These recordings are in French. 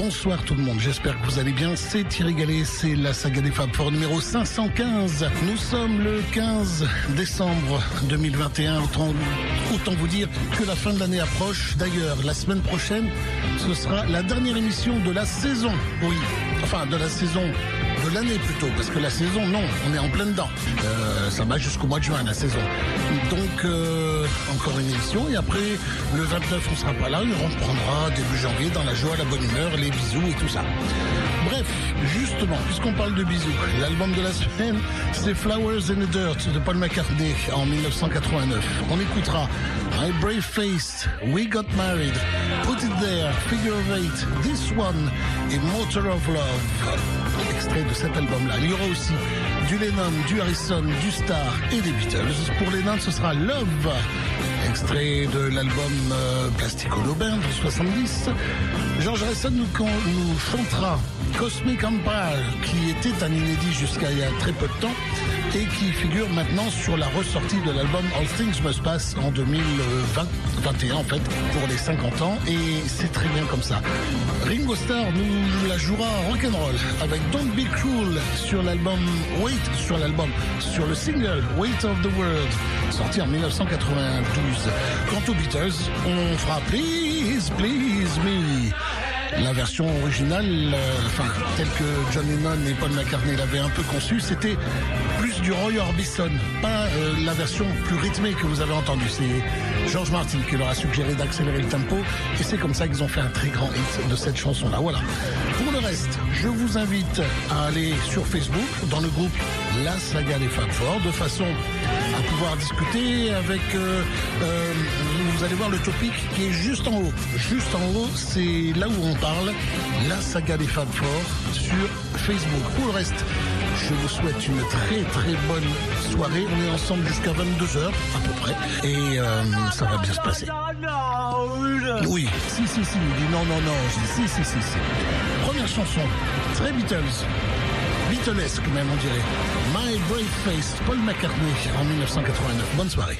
Bonsoir tout le monde, j'espère que vous allez bien. C'est Thierry Gallet, c'est la saga des Fab Four numéro 515. Nous sommes le 15 décembre 2021. Autant, autant vous dire que la fin de l'année approche. D'ailleurs, la semaine prochaine, ce sera la dernière émission de la saison. Oui, enfin de la saison l'année plutôt, parce que la saison, non, on est en plein dedans. Euh, ça va jusqu'au mois de juin, la saison. Donc, euh, encore une émission, et après, le 29, on sera pas là, on reprendra début janvier dans la joie, la bonne humeur, les bisous et tout ça. Bref, justement, puisqu'on parle de bisous, l'album de la semaine, c'est Flowers in the Dirt de Paul McCartney en 1989. On écoutera My Brave Face, We Got Married, Put It There, Figure of Eight, This One et Motor of Love. Extrait de cet album-là. Il y aura aussi du Lennon, du Harrison, du Star et des Beatles. Pour Lennon, ce sera Love, extrait de l'album euh, Plastic Ono Band de 70. George Harrison nous chantera Cosmic Empire, qui était un inédit jusqu'à il y a très peu de temps et qui figure maintenant sur la ressortie de l'album All Things Must Pass en 2020, 21 en fait, pour les 50 ans, et c'est très bien comme ça. Ringo Starr nous la jouera rock'n'roll avec Don't Be Cruel sur l'album Wait, sur l'album, sur le single Weight of the World, sorti en 1992. Quant aux Beatles, on fera Please, Please Me. La version originale, euh, enfin, telle que John Lennon et Paul McCartney l'avaient un peu conçue, c'était plus du Roy Orbison, pas euh, la version plus rythmée que vous avez entendue. C'est George Martin qui leur a suggéré d'accélérer le tempo, et c'est comme ça qu'ils ont fait un très grand hit de cette chanson-là. Voilà. Pour le reste, je vous invite à aller sur Facebook, dans le groupe La Saga des Fab Four, de façon à pouvoir discuter avec. Euh, vous allez voir le topic qui est juste en haut. Juste en haut, c'est là où on parle. La saga des Fab Four sur Facebook. Pour le reste, je vous souhaite une très très bonne soirée. On est ensemble jusqu'à 22h à peu près. Et euh, ça va bien se passer. Oui, si, si, si. Non, non, non. Si, si, si, si. Première chanson, très Beatles. Beatlesque même, on dirait. My Brave Face, Paul McCartney en 1989. Bonne soirée.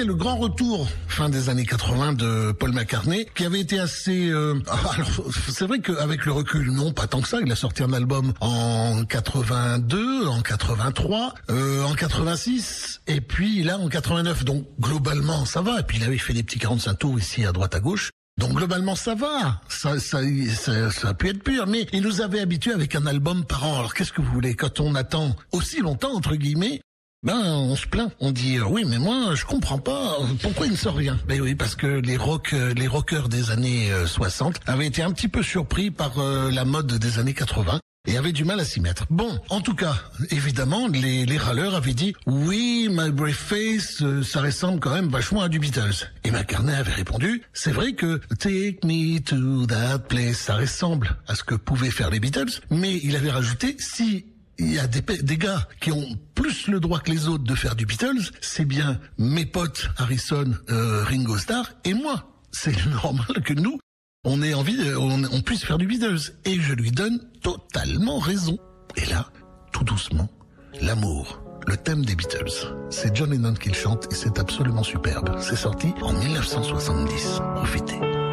C'était le grand retour fin des années 80 de Paul McCartney, qui avait été assez. Euh, alors, c'est vrai qu'avec le recul, non, pas tant que ça. Il a sorti un album en 82, en 83, euh, en 86, et puis là en 89. Donc globalement, ça va. Et puis il avait fait des petits 45 tours ici à droite à gauche. Donc globalement ça va, ça, ça, ça, ça a pu être pur, mais il nous avait habitués avec un album par an. Alors qu'est-ce que vous voulez? Quand on attend aussi longtemps entre guillemets ben, on se plaint. On dit euh, oui, mais moi, je comprends pas pourquoi il ne sort rien. Ben oui, parce que les rock, euh, les rockers des années 60 euh, avaient été un petit peu surpris par la mode des années 80 et avaient du mal à s'y mettre. Bon, en tout cas, évidemment, les, les râleurs avaient dit oui, My Brave Face, ça ressemble quand même vachement à du Beatles. Et McCartney avait répondu c'est vrai que Take Me to That Place, ça ressemble à ce que pouvaient faire les Beatles, mais il avait rajouté si il y a des, des, gars qui ont plus le droit que les autres de faire du Beatles, c'est bien mes potes Harrison, euh, Ringo Starr et moi. C'est normal que nous, on ait envie, on, on puisse faire du Beatles. Et je lui donne totalement raison. Et là, tout doucement, l'amour, le thème des Beatles. C'est John Lennon qui le chante et c'est absolument superbe. C'est sorti en 1970. Profitez.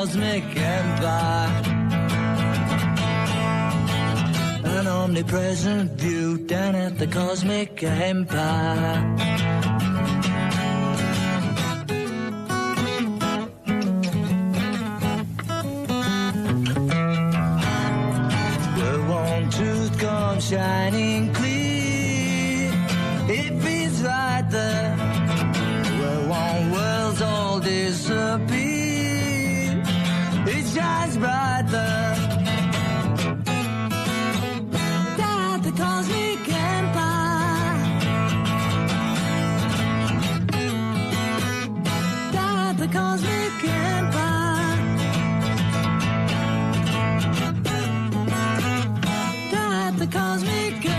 Cosmic empire. An omnipresent view down at the cosmic empire. That the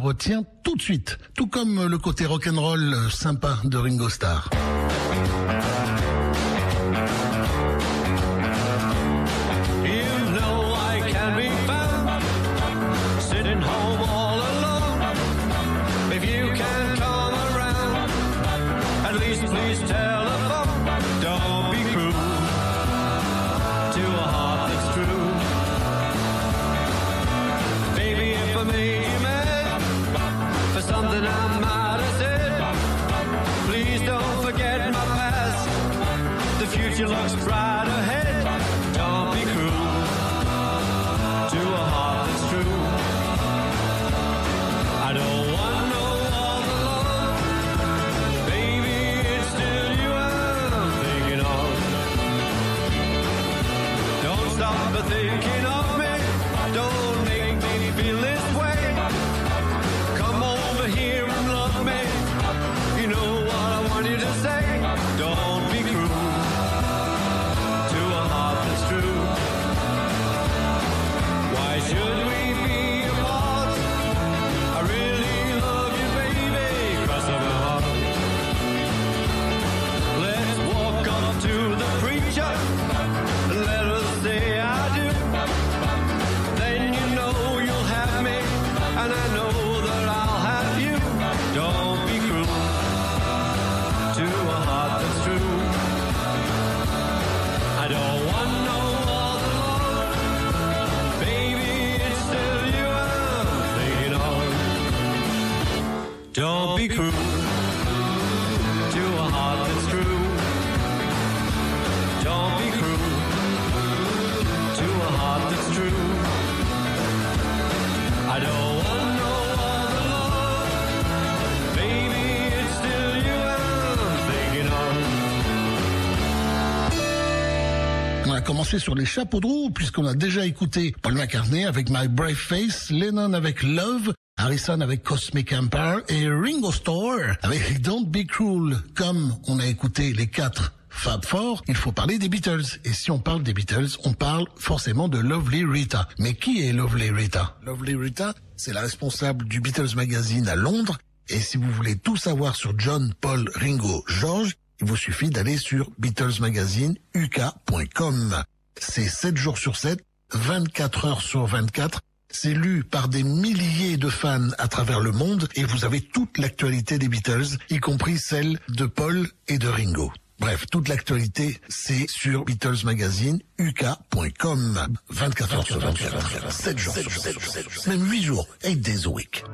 retient tout de suite. Tout comme le côté rock'n'roll euh, sympa de Ringo Starr. Commencé sur les chapeaux de roue, puisqu'on a déjà écouté Paul McCartney avec My Brave Face, Lennon avec Love, Harrison avec Cosmic Empire et Ringo Starr avec Don't Be Cruel. Comme on a écouté les quatre Fab Four, il faut parler des Beatles. Et si on parle des Beatles, on parle forcément de Lovely Rita. Mais qui est Lovely Rita? Lovely Rita, c'est la responsable du Beatles Magazine à Londres. Et si vous voulez tout savoir sur John, Paul, Ringo, George, il vous suffit d'aller sur Beatles Magazine uk.com. C'est 7 jours sur 7, 24 heures sur 24. C'est lu par des milliers de fans à travers le monde et vous avez toute l'actualité des Beatles, y compris celle de Paul et de Ringo. Bref, toute l'actualité, c'est sur Beatles Magazine, uk.com. 24 heures sur 24, 7 jours sur 7, même 8 jours, 8 days a week.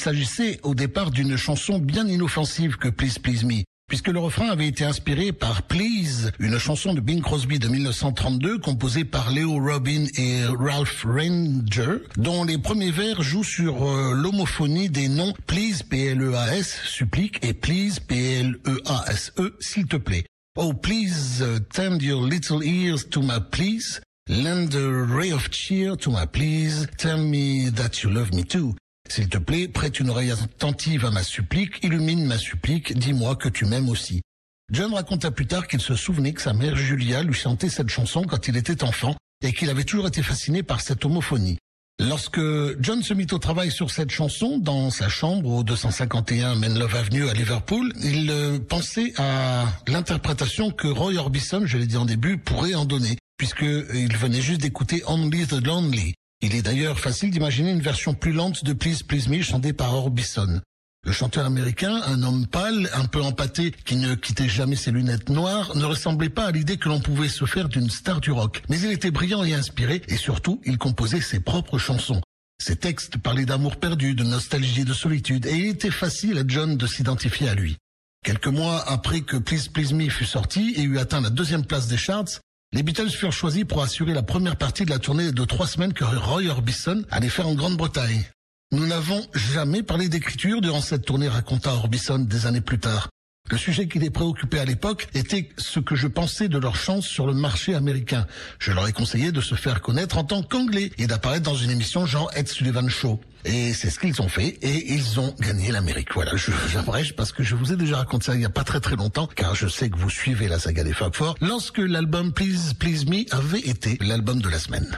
S'agissait au départ d'une chanson bien inoffensive que Please Please Me, puisque le refrain avait été inspiré par Please, une chanson de Bing Crosby de 1932 composée par Leo Robin et Ralph Ranger, dont les premiers vers jouent sur euh, l'homophonie des noms Please P-L-E-A-S, supplique, et Please P-L-E-A-S-E, s'il te plaît. Oh please uh, tend your little ears to my please, lend a ray of cheer to my please, tell me that you love me too. S'il te plaît, prête une oreille attentive à ma supplique, illumine ma supplique, dis-moi que tu m'aimes aussi. John raconta plus tard qu'il se souvenait que sa mère Julia lui chantait cette chanson quand il était enfant et qu'il avait toujours été fasciné par cette homophonie. Lorsque John se mit au travail sur cette chanson dans sa chambre au 251 Menlove Avenue à Liverpool, il euh, pensait à l'interprétation que Roy Orbison, je l'ai dit en début, pourrait en donner, puisqu'il venait juste d'écouter Only the Lonely. Il est d'ailleurs facile d'imaginer une version plus lente de Please Please Me chantée par Orbison. Le chanteur américain, un homme pâle, un peu empâté, qui ne quittait jamais ses lunettes noires, ne ressemblait pas à l'idée que l'on pouvait se faire d'une star du rock. Mais il était brillant et inspiré, et surtout, il composait ses propres chansons. Ses textes parlaient d'amour perdu, de nostalgie, de solitude, et il était facile à John de s'identifier à lui. Quelques mois après que Please Please Me fut sorti et eut atteint la deuxième place des charts, les Beatles furent choisis pour assurer la première partie de la tournée de trois semaines que Roy Orbison allait faire en Grande-Bretagne. Nous n'avons jamais parlé d'écriture durant cette tournée, raconta Orbison des années plus tard. Le sujet qui les préoccupait à l'époque était ce que je pensais de leur chance sur le marché américain. Je leur ai conseillé de se faire connaître en tant qu'anglais et d'apparaître dans une émission genre Ed Sullivan Show. Et c'est ce qu'ils ont fait et ils ont gagné l'Amérique. Voilà, j'abrège parce que je vous ai déjà raconté ça il y a pas très très longtemps car je sais que vous suivez la saga des Fab Four lorsque l'album Please Please Me avait été l'album de la semaine.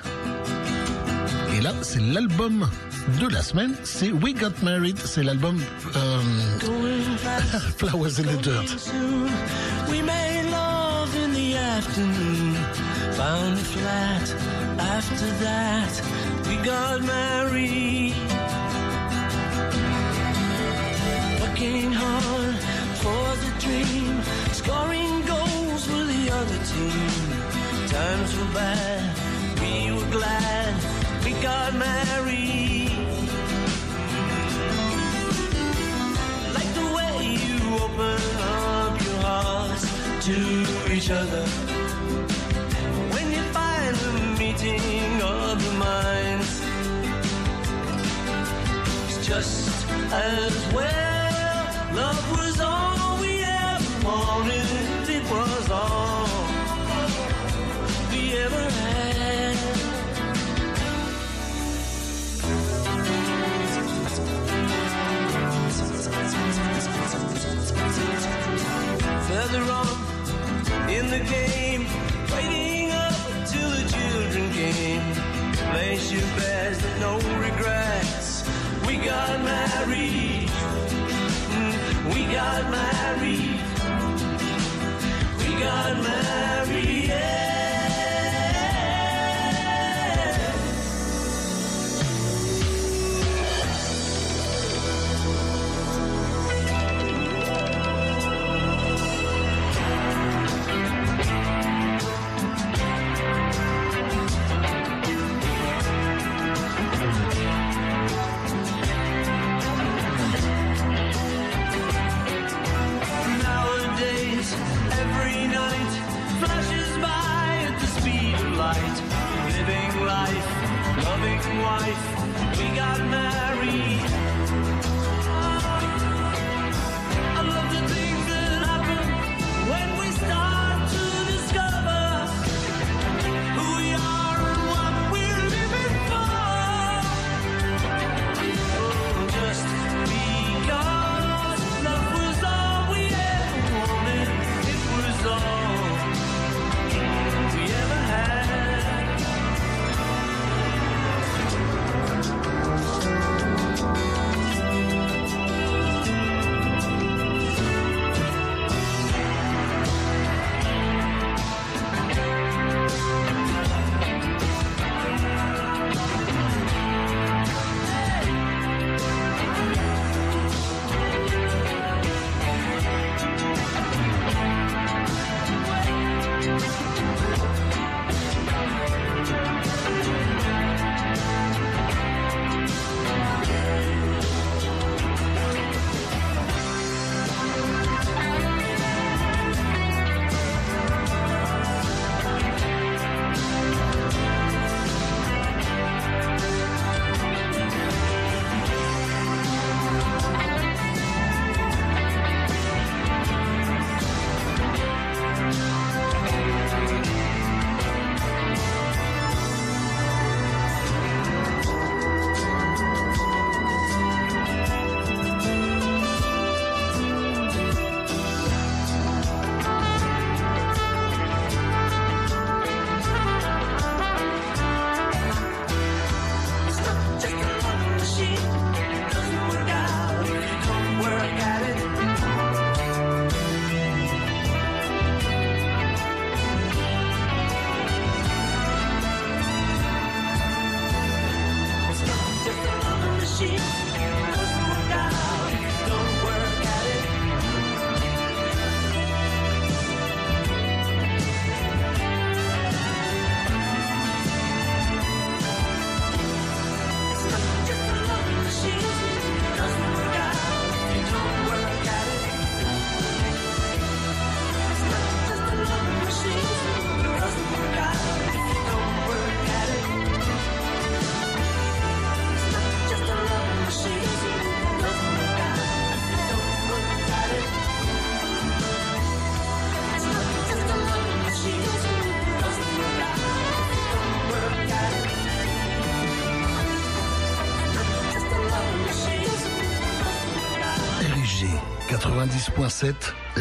Et là, c'est l'album de la semaine, c'est We Got Married, c'est l'album euh, Flowers in the Dirt. We made love in the afternoon. Found a flat. After that, we got married. Working hard for the dream. Scoring goals the other team. Times were bad. We were glad got married. like the way you open up your hearts to each other. When you find the meeting of the minds, it's just as well. Love was all we ever wanted. Further on in the game, waiting up till the children came. Place your bets, no regrets. We got married. Mm, We got married. We got married.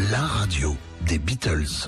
la radio des Beatles.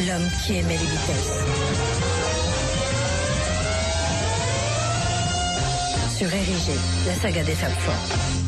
l'homme qui aimait les Beatles. Sur Érigé, la saga des femmes fortes.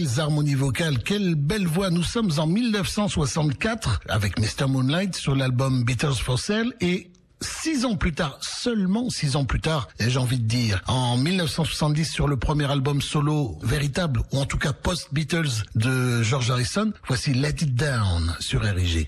Quelles harmonies vocales, quelle belle voix. Nous sommes en 1964 avec Mr. Moonlight sur l'album Beatles for Sale et Six ans plus tard, seulement six ans plus tard, j'ai envie de dire, en 1970 sur le premier album solo véritable, ou en tout cas post-Beatles de George Harrison, voici Let It Down sur RIG.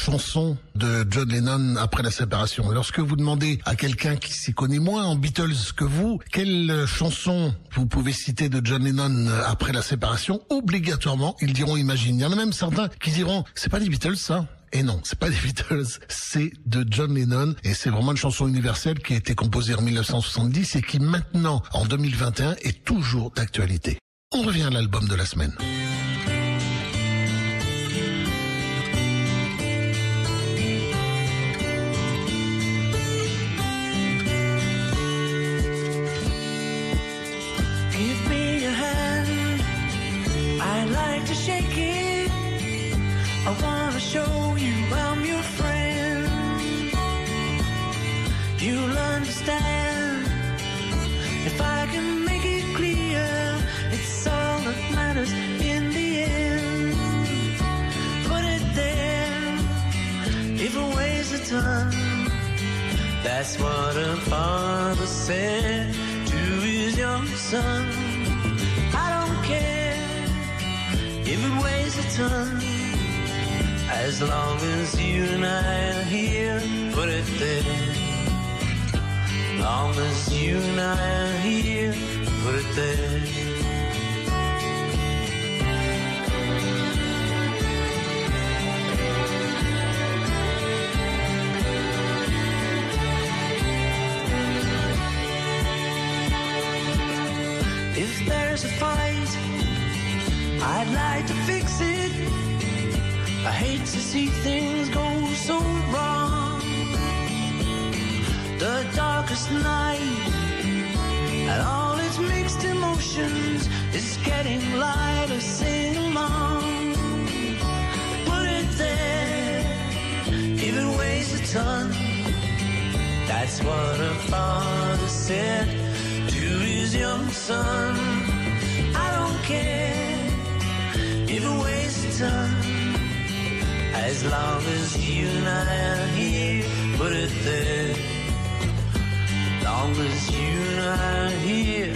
Chanson de John Lennon après la séparation. Lorsque vous demandez à quelqu'un qui s'y connaît moins en Beatles que vous, quelle chanson vous pouvez citer de John Lennon après la séparation, obligatoirement, ils diront Imagine. Il y en a même certains qui diront, c'est pas des Beatles ça et non, c'est pas des Beatles, c'est de John Lennon et c'est vraiment une chanson universelle qui a été composée en 1970 et qui maintenant, en 2021, est toujours d'actualité. On revient à l'album de la semaine. That's what a father said to his young son. I don't care if it weighs a ton, as long as you and I are here. Put it there. Long as you and I are here, put it there. I'd like to fix it. I hate to see things go so wrong. The darkest night and all its mixed emotions is getting lighter. Sing along, put it there. If it weighs a ton, that's what a father said to his young son. Don't As long as you here,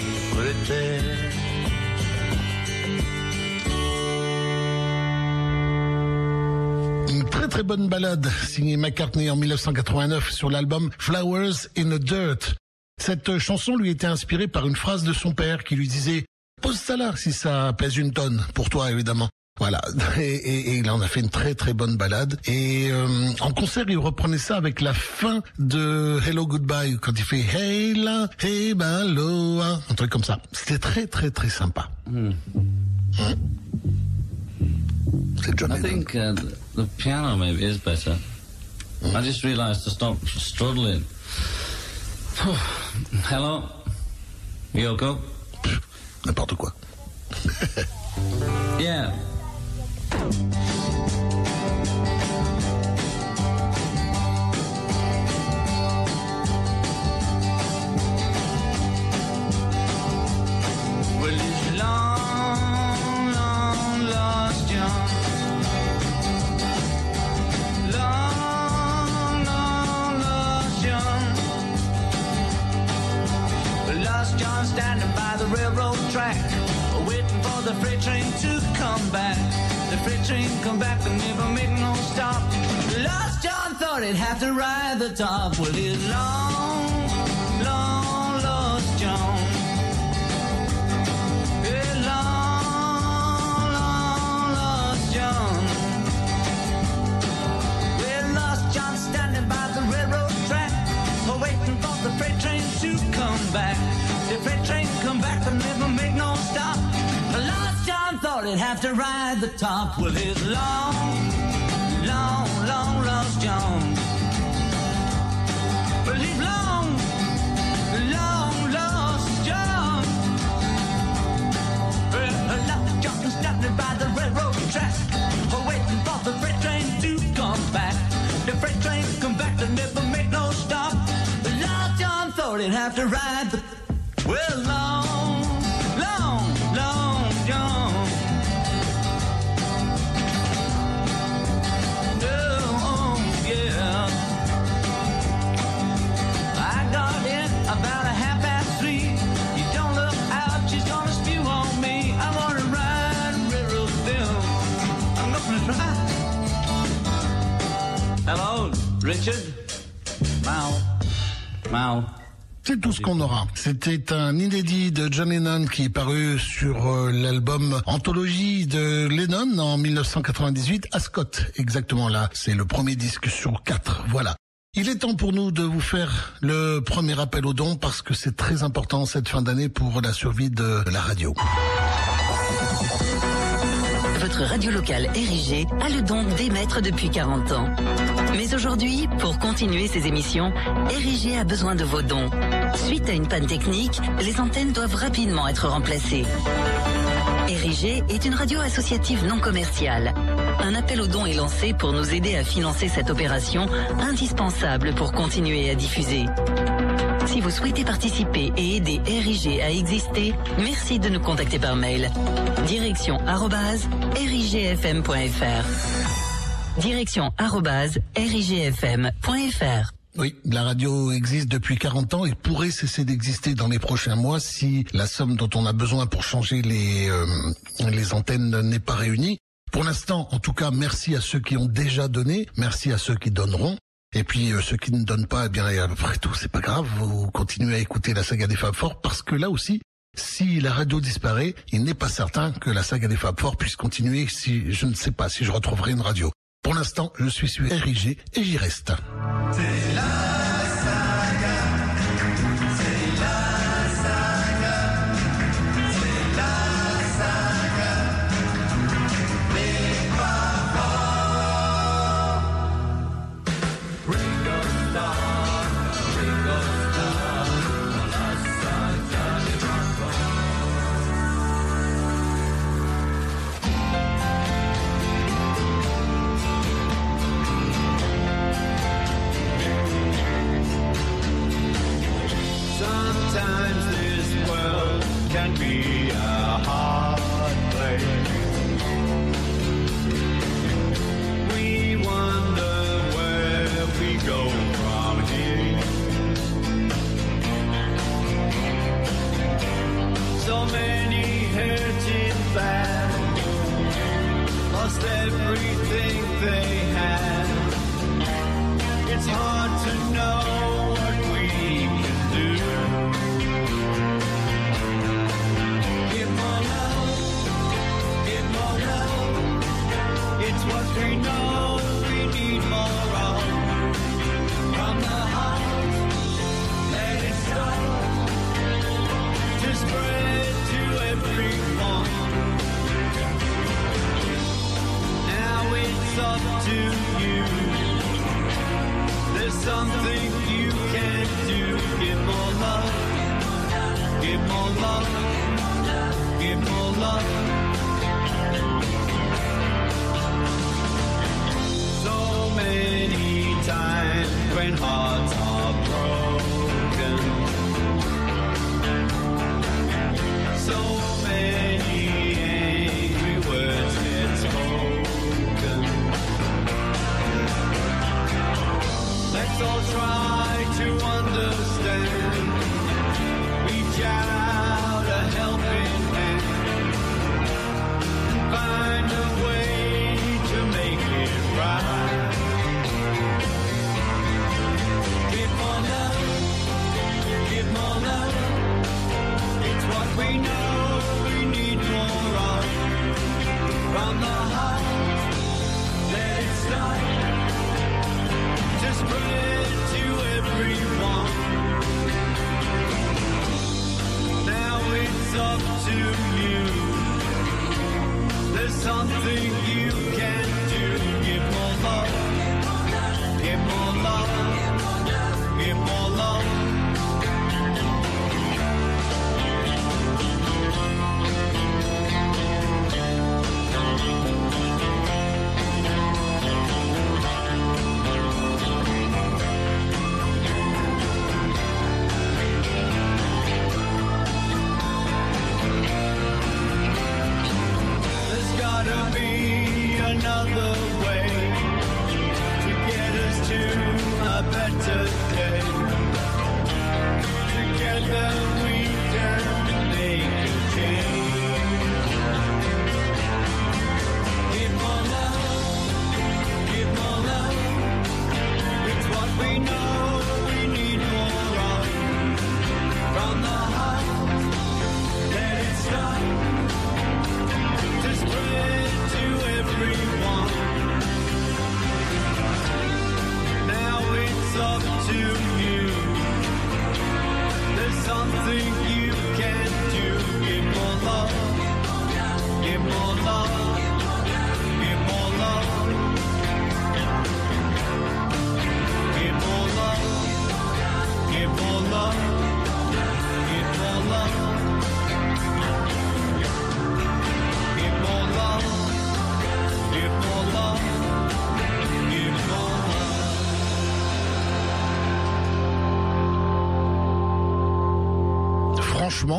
très très bonne balade signée McCartney en 1989 sur l'album Flowers in the Dirt. Cette chanson lui était inspirée par une phrase de son père qui lui disait Pose ça là si ça pèse une tonne, pour toi évidemment. Voilà, et, et- et il en a fait une très très bonne balade. Et euh, en concert, il reprenait ça avec la fin de Hello Goodbye, quand il fait Hey la, hey baloa, un truc comme ça. C'était très très très sympa. Hein C'est John I think uh, the, piano maybe is better. I just realised to stop struggling. Hello, Yoko? N'importe quoi. Yeah. Freight train come back but never make no stop. Lost John thought he'd have to ride the top. Well, it's long, long lost John. Long, long lost John. Lost John standing by the railroad track, waiting for the freight train to come back. The freight train come back but never He'd have to ride the top. Well, his long, long, long lost John. Well, he's long, long lost John. Well, lost John standing by the railroad track, waiting for the freight train to come back. The freight train come back to never make no stop. Lost John thought he'd have to ride the Tout ce qu'on aura. C'était un inédit de John Lennon qui est paru sur euh, l'album Anthologie de Lennon en 1998 à Scott. Exactement là, c'est le premier disque sur quatre. Voilà. Il est temps pour nous de vous faire le premier appel aux dons parce que c'est très important cette fin d'année pour la survie de la radio. Votre radio locale érigée a le don d'émettre depuis 40 ans. Mais aujourd'hui, pour continuer ses émissions, Érigé a besoin de vos dons. Suite à une panne technique, les antennes doivent rapidement être remplacées. Érigé est une radio associative non commerciale. Un appel aux dons est lancé pour nous aider à financer cette opération indispensable pour continuer à diffuser. Si vous souhaitez participer et aider RIG à exister, merci de nous contacter par mail. Direction arrobase rigfm.fr. Direction rigfm.fr. Oui, la radio existe depuis 40 ans et pourrait cesser d'exister dans les prochains mois si la somme dont on a besoin pour changer les, euh, les antennes n'est pas réunie. Pour l'instant, en tout cas, merci à ceux qui ont déjà donné, merci à ceux qui donneront. Et puis euh, ceux qui ne donnent pas, eh bien après tout, c'est pas grave, vous continuez à écouter la saga des Fab Four parce que là aussi, si la radio disparaît, il n'est pas certain que la saga des Fab Four puisse continuer si je ne sais pas si je retrouverai une radio. Pour l'instant, je suis sur RIG et j'y reste.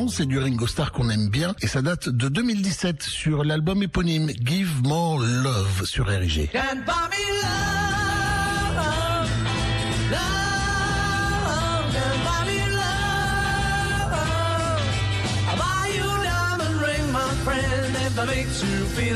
C'est du Ringo Starr qu'on aime bien et ça date de 2017 sur l'album éponyme Give More Love sur too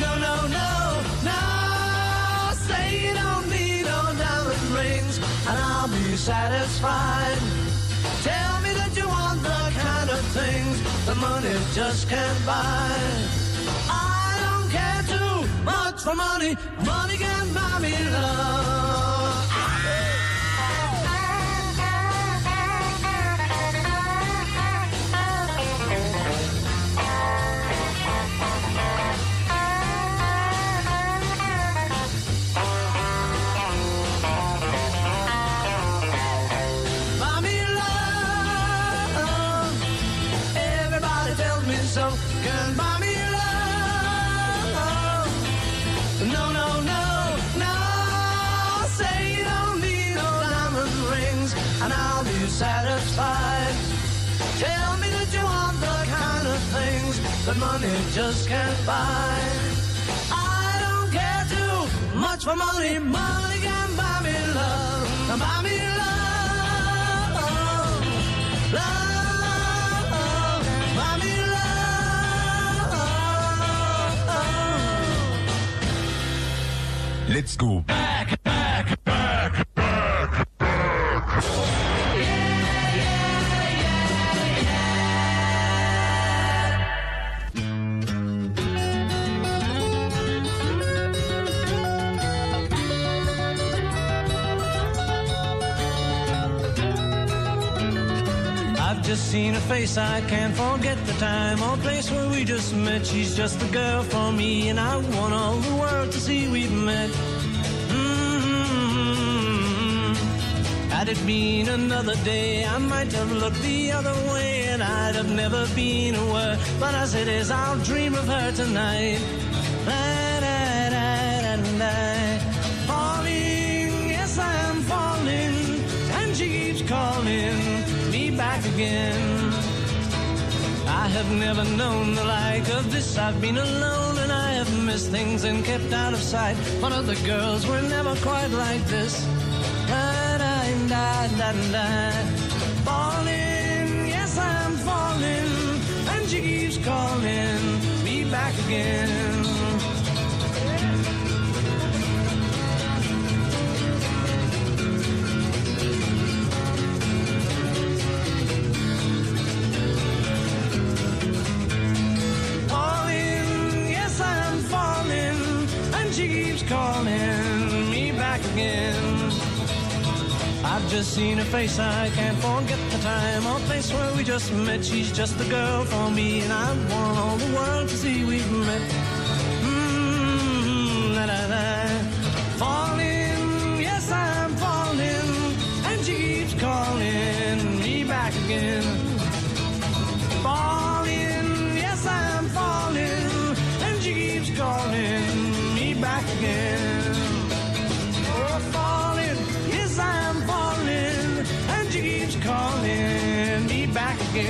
No, no, no, no. Say you don't need no diamond rings, and I'll be satisfied. Tell me that you want the kind of things the money just can't buy. I don't care too much for money. Money can buy me love. Buy me love. Money just can't buy. I don't care too much for money. Money can buy me love. Buy me love. Love. Buy me love. Let's go. I've just seen her face, I can't forget the time or place where we just met. She's just the girl for me, and I want all the world to see we've met. Mm-hmm. Had it been another day, I might have looked the other way, and I'd have never been aware. But as it is, I'll dream of her tonight. Falling, yes, I am falling, and she keeps calling back again. I have never known the like of this. I've been alone and I have missed things and kept out of sight. But other girls were never quite like this. Falling, yes, I'm falling, and she keeps calling me back again. I've just seen her face, I can't forget the time or place where we just met. She's just the girl for me, and I want all the world to see we've met. Mm, la, la, la. Falling, yes I'm falling, and she keeps calling me back again La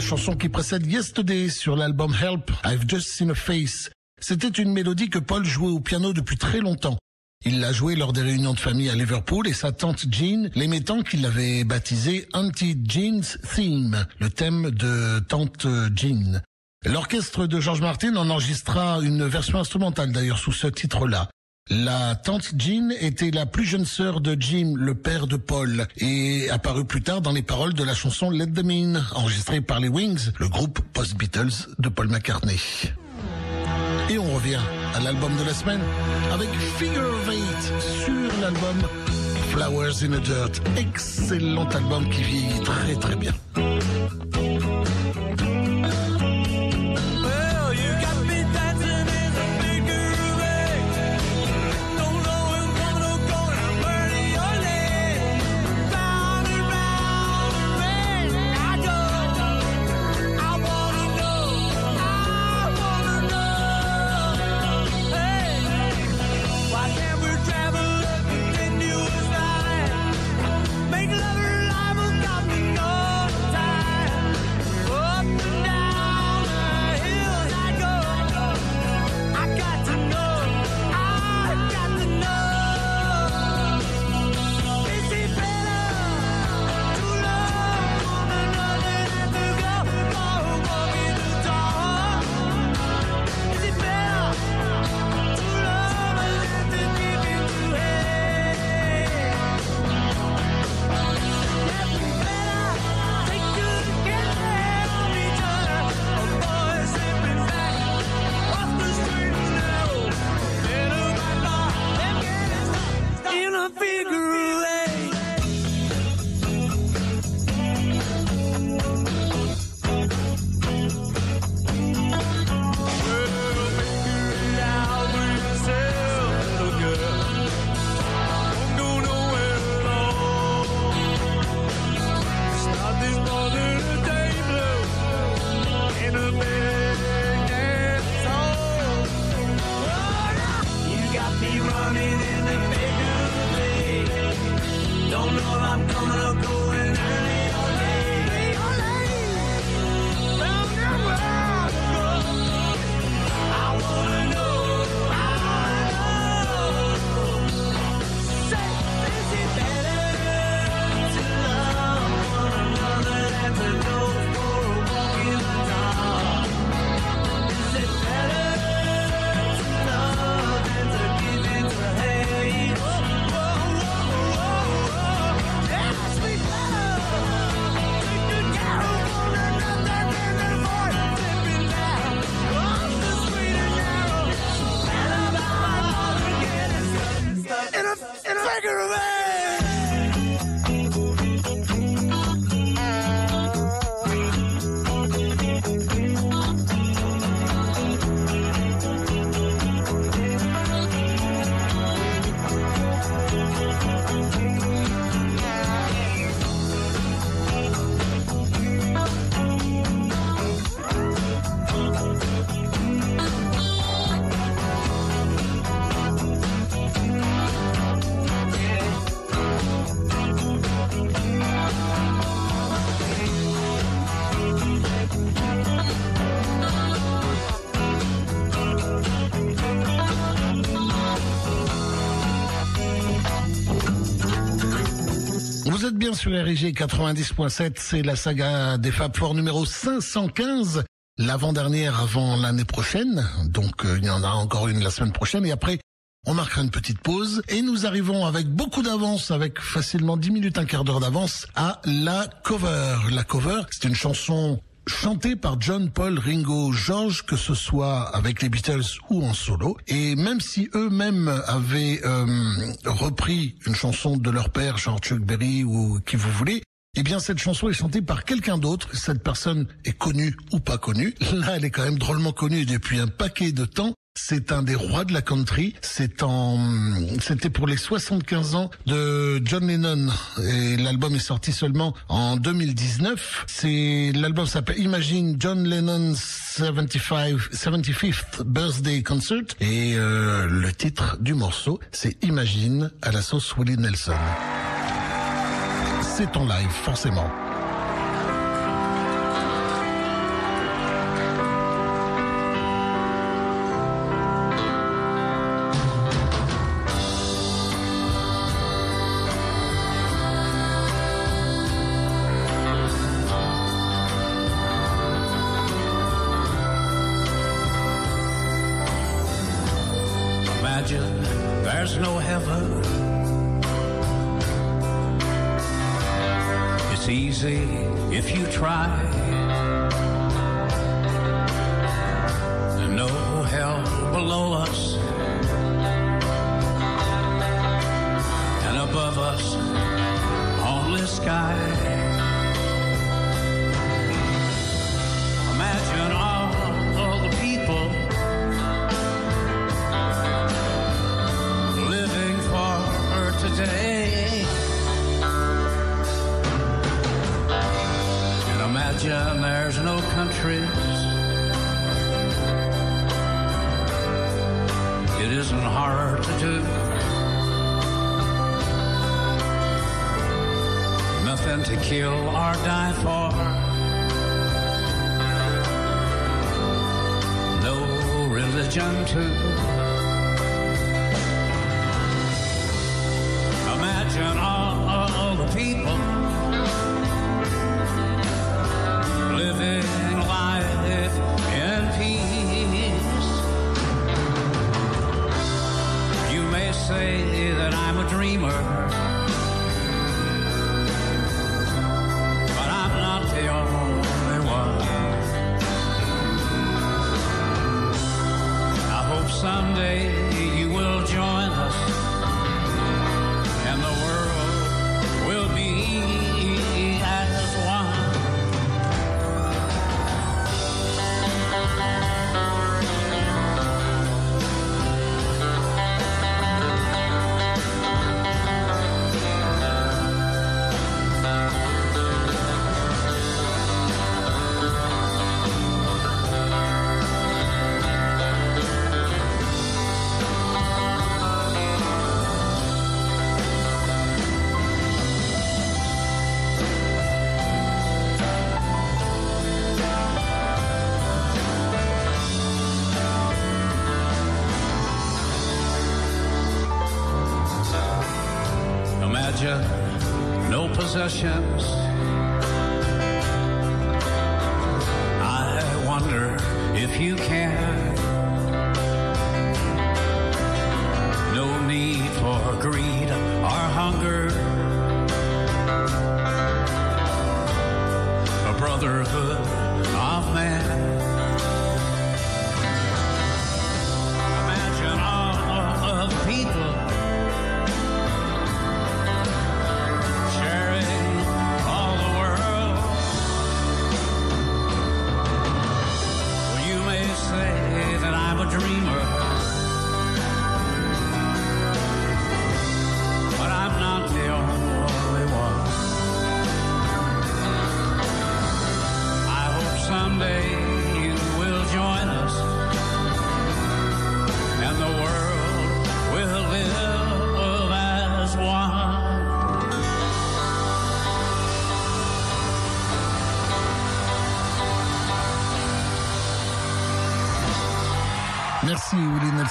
chanson qui précède Yesterday sur l'album Help, I've Just Seen a Face. C'était une mélodie que Paul jouait au piano depuis très longtemps. Il l'a jouée lors des réunions de famille à Liverpool et sa tante Jean l'aimait tant qu'il l'avait baptisé Auntie Jean's Theme, le thème de tante Jean. L'orchestre de George Martin en enregistra une version instrumentale d'ailleurs sous ce titre-là. La tante Jean était la plus jeune sœur de Jim, le père de Paul, et apparut plus tard dans les paroles de la chanson Let Them In, enregistrée par les Wings, le groupe post-Beatles de Paul McCartney. Et on revient à l'album de la semaine avec Figure of Eight sur l'album Flowers in the Dirt. Excellent album qui vieillit très très bien. Sur RIG 90.7, c'est la saga des Fab Four numéro 515, l'avant-dernière avant l'année prochaine, donc euh, il y en a encore une la semaine prochaine, et après on marquera une petite pause, et nous arrivons avec beaucoup d'avance, avec facilement 10 minutes, un quart d'heure d'avance, à la cover. La cover, c'est une chanson chanté par John, Paul, Ringo, George, que ce soit avec les Beatles ou en solo. Et même si eux-mêmes avaient euh, repris une chanson de leur père, genre Chuck Berry ou qui vous voulez, eh bien, cette chanson est chantée par quelqu'un d'autre. Cette personne est connue ou pas connue. Là, elle est quand même drôlement connue depuis un paquet de temps. C'est un des rois de la country. C'est en, c'était pour les 75 ans de John Lennon et l'album est sorti seulement en 2019. C'est, l'album s'appelle Imagine John Lennon's 75, 75th Birthday Concert et euh, le titre du morceau, c'est Imagine à la sauce Willie Nelson. C'est en live, forcément.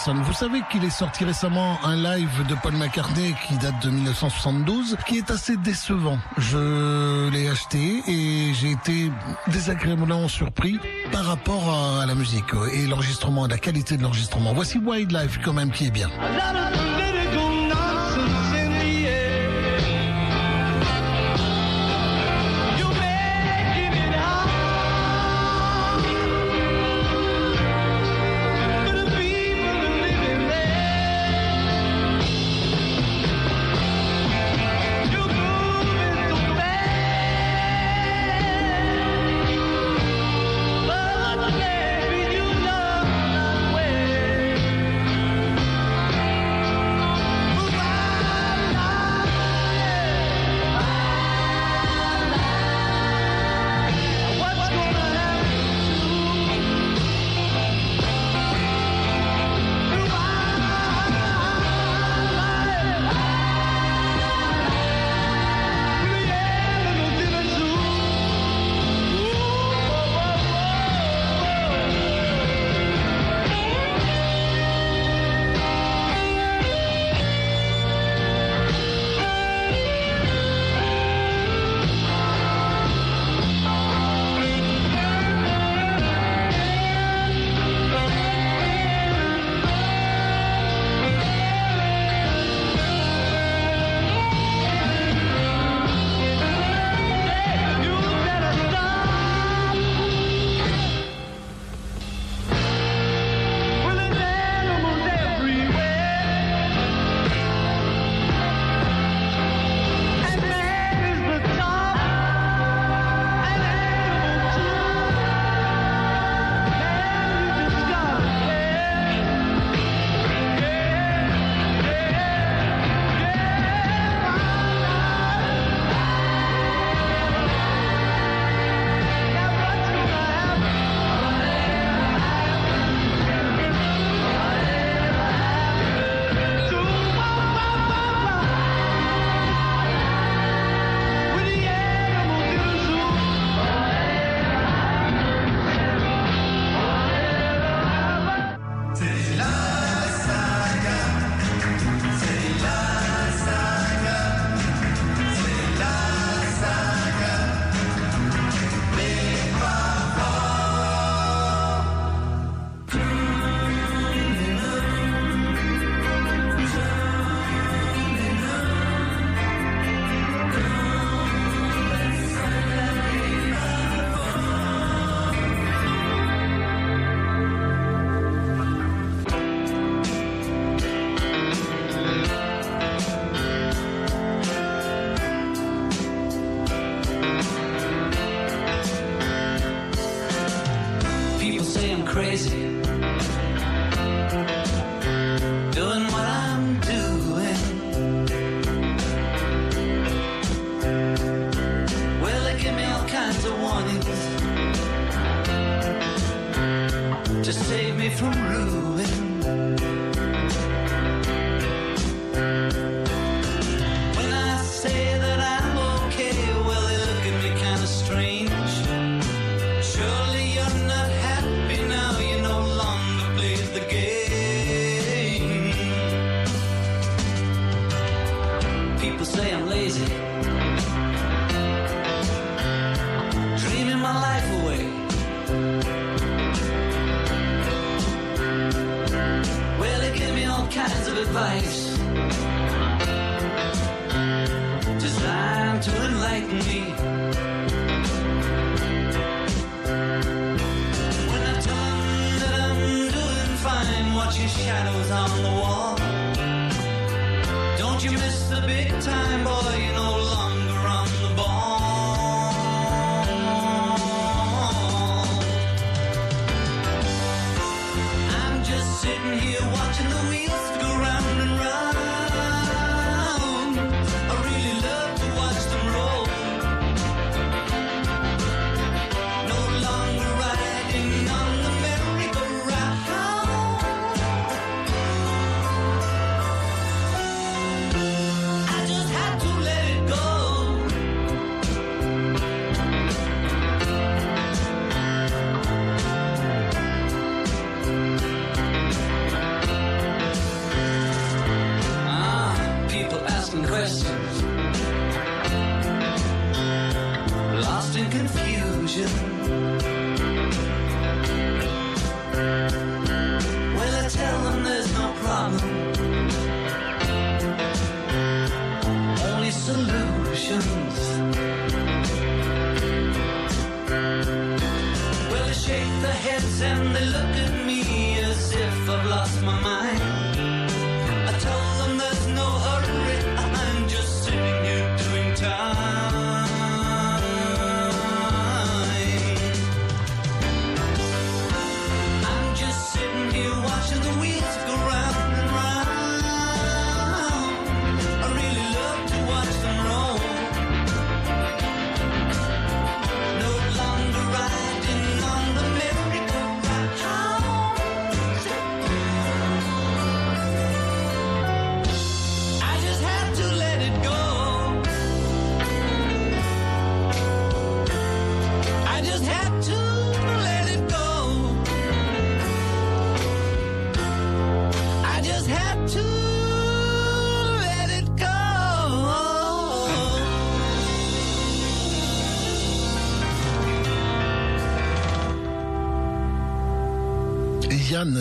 Vous savez qu'il est sorti récemment un live de Paul McCartney qui date de 1972, qui est assez décevant. Je l'ai acheté et j'ai été désagréablement surpris par rapport à, à la musique et l'enregistrement, la qualité de l'enregistrement. Voici Wildlife quand même qui est bien.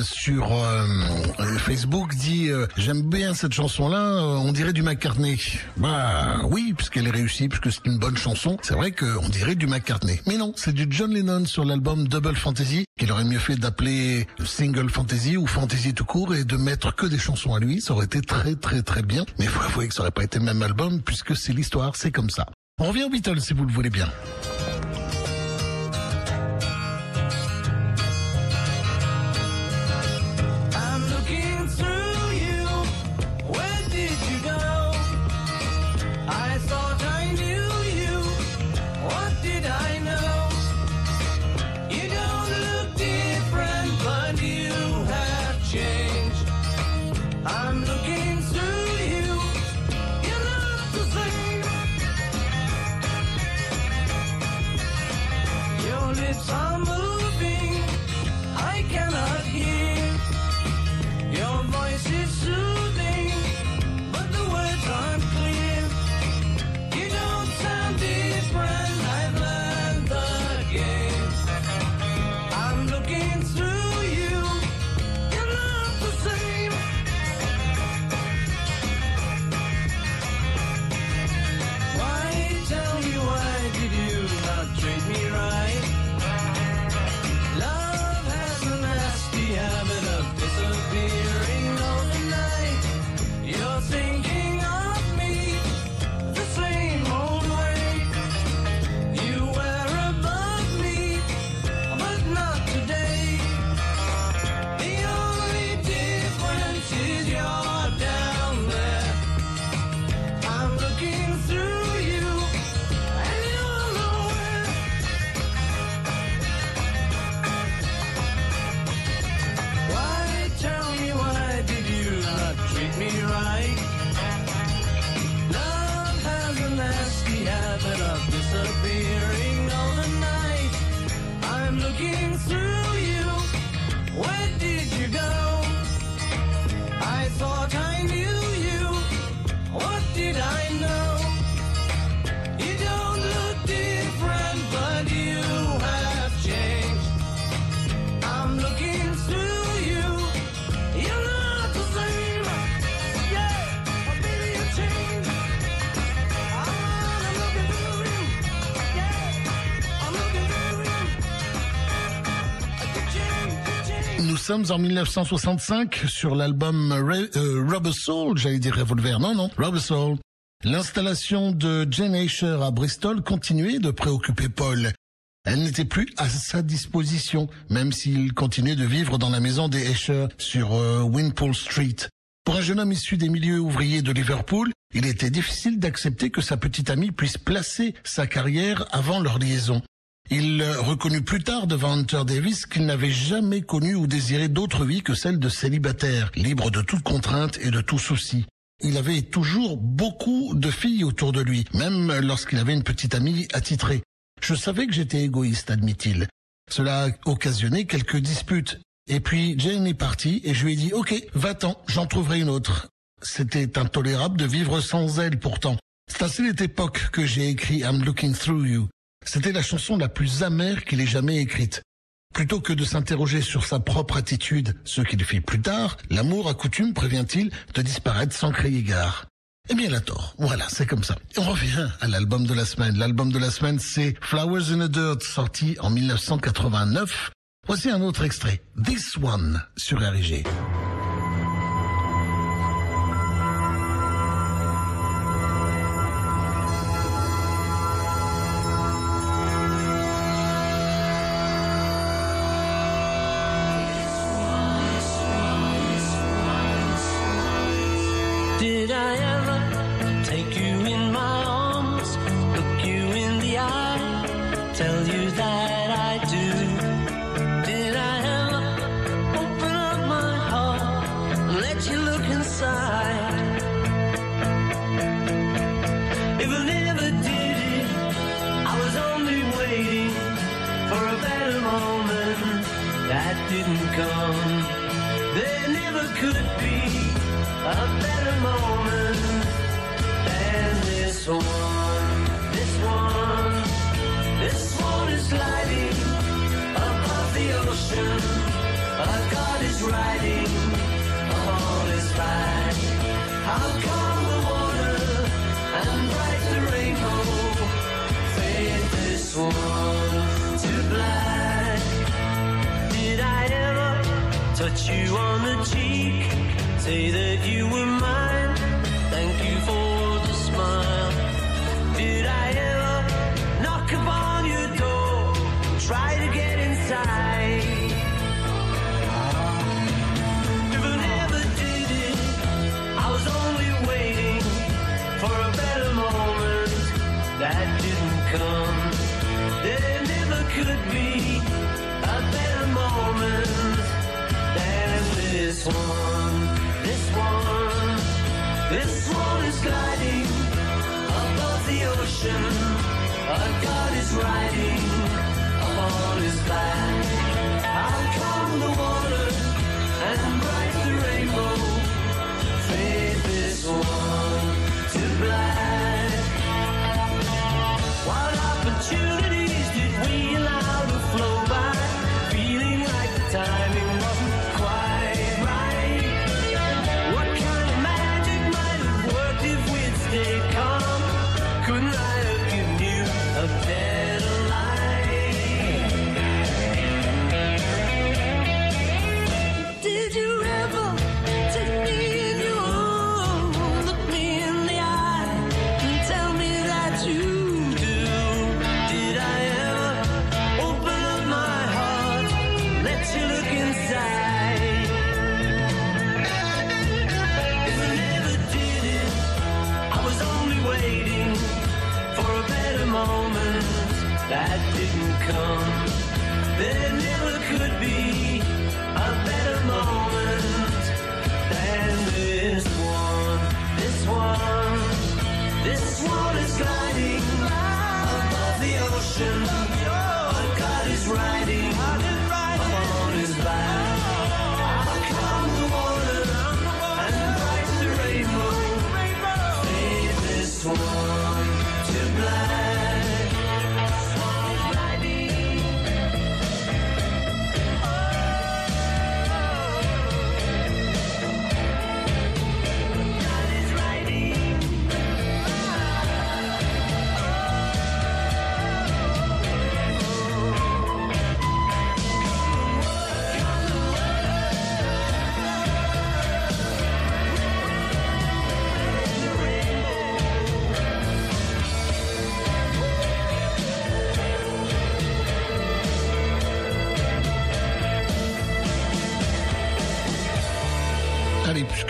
Sur euh, Facebook dit euh, j'aime bien cette chanson là on dirait du McCartney. Bah oui puisqu'elle est réussie puisque c'est une bonne chanson c'est vrai qu'on dirait du McCartney. Mais non c'est du John Lennon sur l'album Double Fantasy qu'il aurait mieux fait d'appeler Single Fantasy ou Fantasy tout court et de mettre que des chansons à lui. Ça aurait été très très très bien. Mais faut avouer que ça aurait pas été le même album puisque c'est l'histoire c'est comme ça. On revient aux Beatles si vous le voulez bien en 1965 sur l'album euh, Rubber Soul, j'allais dire Revolver, non, non, Rubber Soul. L'installation de Jane Asher à Bristol continuait de préoccuper Paul. Elle n'était plus à sa disposition, même s'il continuait de vivre dans la maison des Asher sur euh, Wimpole Street. Pour un jeune homme issu des milieux ouvriers de Liverpool, il était difficile d'accepter que sa petite amie puisse placer sa carrière avant leur liaison. Il reconnut plus tard devant Hunter Davis qu'il n'avait jamais connu ou désiré d'autre vie que celle de célibataire, libre de toute contrainte et de tout souci. Il avait toujours beaucoup de filles autour de lui, même lorsqu'il avait une petite amie attitrée. Je savais que j'étais égoïste, admit-il. Cela a occasionné quelques disputes. Et puis Jane est partie et je lui ai dit, ok, va-t'en, j'en trouverai une autre. C'était intolérable de vivre sans elle pourtant. C'est à cette époque que j'ai écrit I'm Looking Through You. C'était la chanson la plus amère qu'il ait jamais écrite. Plutôt que de s'interroger sur sa propre attitude, ce qu'il fit plus tard, l'amour a coutume, prévient-il, de disparaître sans créer gare. Eh bien, elle a tort. Voilà, c'est comme ça. On revient à l'album de la semaine. L'album de la semaine, c'est Flowers in the Dirt, sorti en 1989. Voici un autre extrait, This One, sur RG.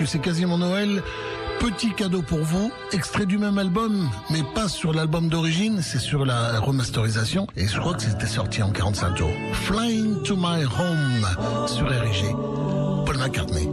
c'est quasiment Noël. Petit cadeau pour vous, extrait du même album, mais pas sur l'album d'origine, c'est sur la remasterisation, et je crois que c'était sorti en 45 jours. Flying to my home sur RG, Paul McCartney.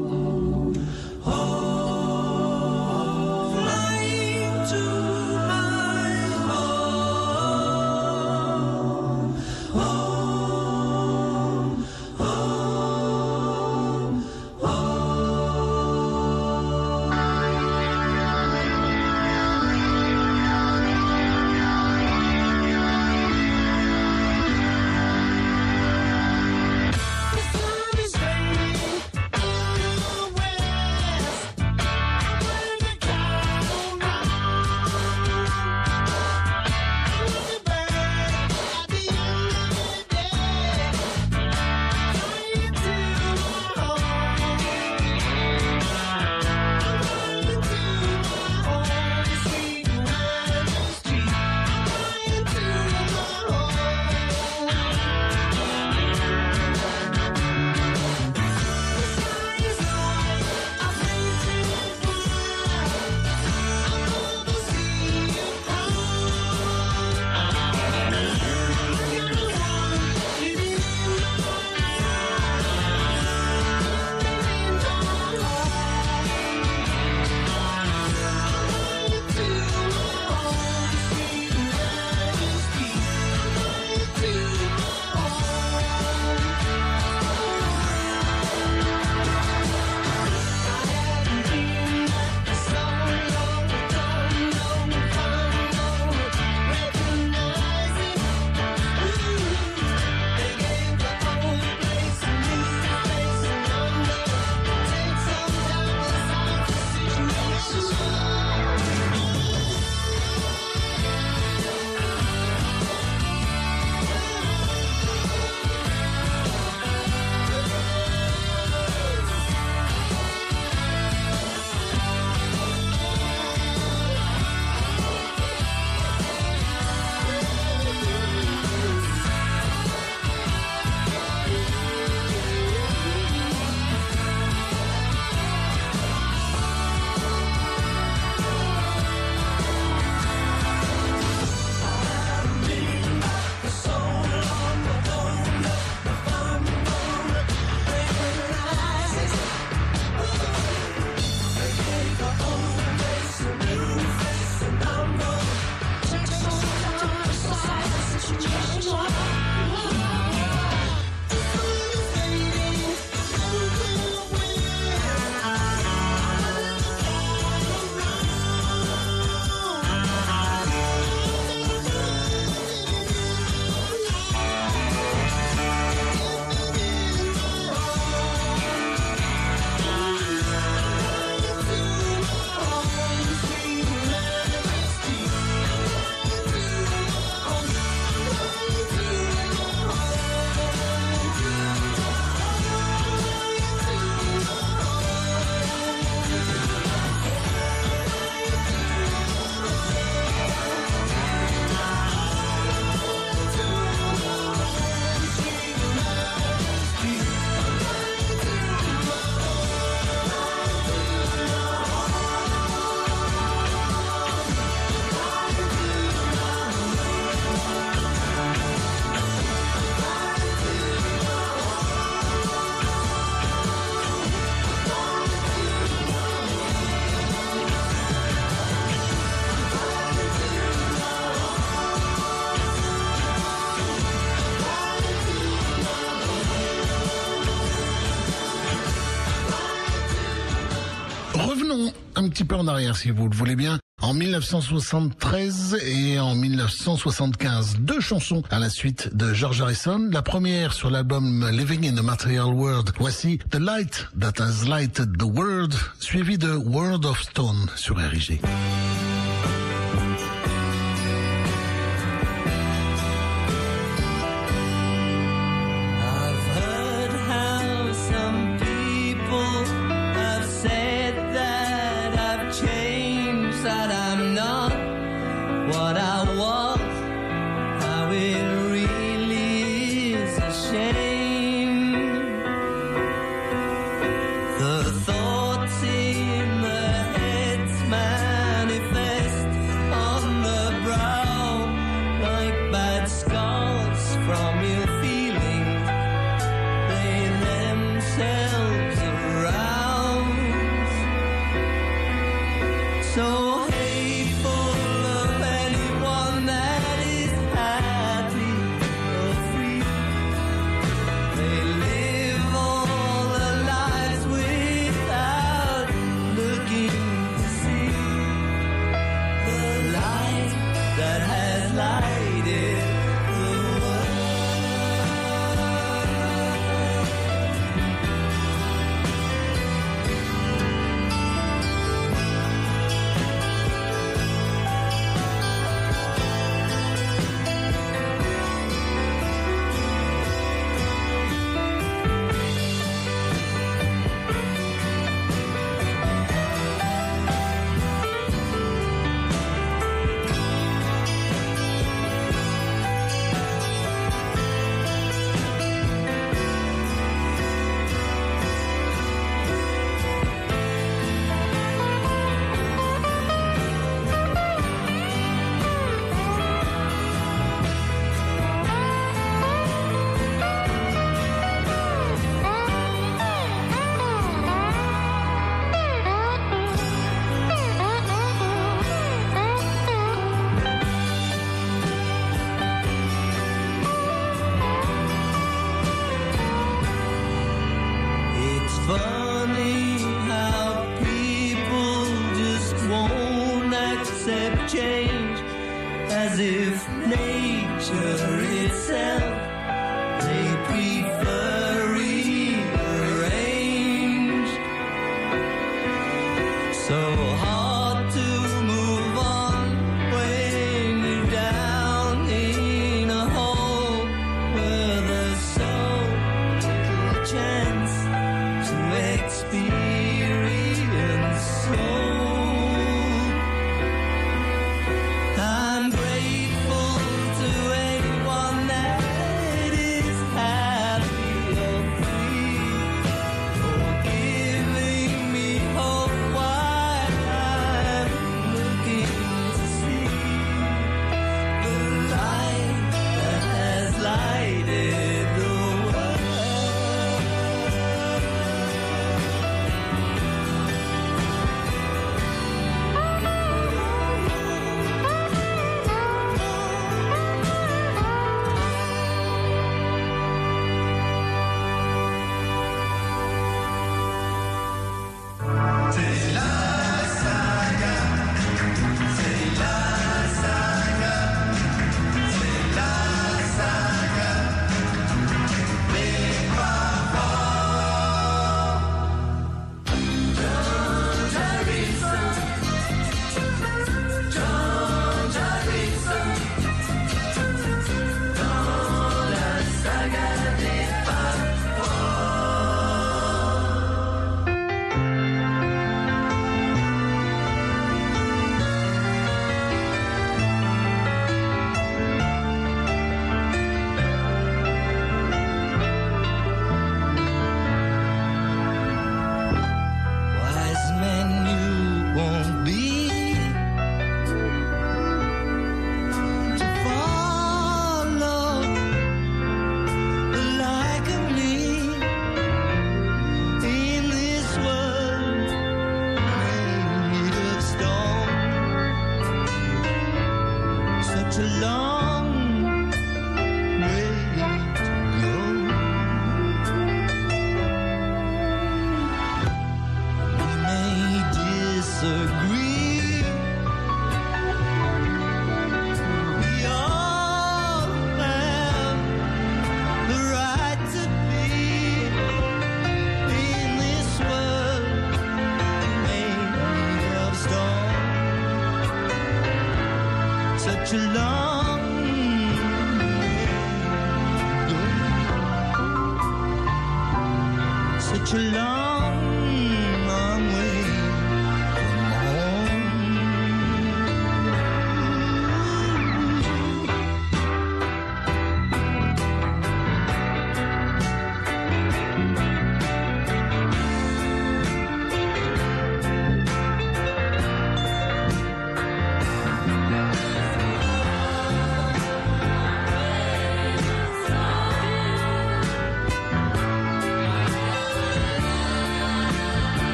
petit peu en arrière si vous le voulez bien. En 1973 et en 1975, deux chansons à la suite de George Harrison. La première sur l'album Living in the Material World. Voici The Light That Has Lighted the World, suivi de World of Stone sur RIG.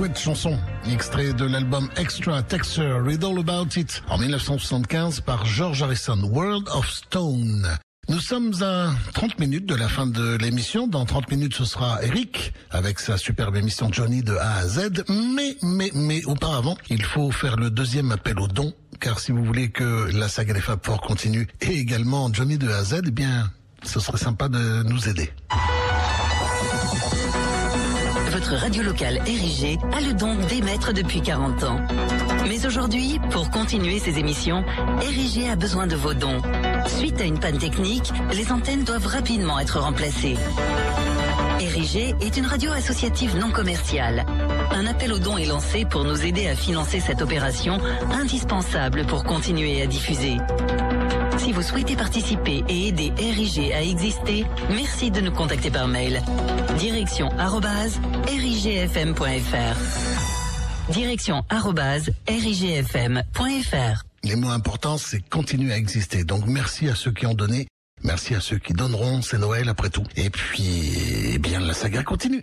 Chouette chanson, extrait de l'album Extra Texture Read All About It en 1975 par George Harrison, World of Stone. Nous sommes à 30 minutes de la fin de l'émission. Dans 30 minutes, ce sera Eric avec sa superbe émission Johnny de A à Z. Mais, mais, mais auparavant, il faut faire le deuxième appel aux dons. Car si vous voulez que la saga des Fab Four continue et également Johnny de A à Z, eh bien, ce serait sympa de nous aider. Radio locale érigée a le don d'émettre depuis 40 ans. Mais aujourd'hui, pour continuer ses émissions, Érigé a besoin de vos dons. Suite à une panne technique, les antennes doivent rapidement être remplacées. Érigé est une radio associative non commerciale. Un appel aux dons est lancé pour nous aider à financer cette opération indispensable pour continuer à diffuser. Si vous souhaitez participer et aider RIG à exister, merci de nous contacter par mail. Direction arrobase rigfm.fr. Direction arrobase rigfm.fr. Les mots importants, c'est continuer à exister. Donc merci à ceux qui ont donné. Merci à ceux qui donneront. C'est Noël après tout. Et puis, eh bien, la saga continue.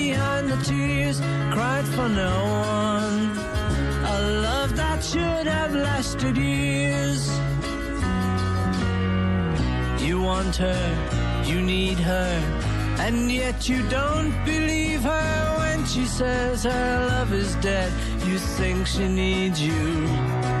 the tears cried for no one. A love that should have lasted years. You want her, you need her, and yet you don't believe her when she says her love is dead. You think she needs you.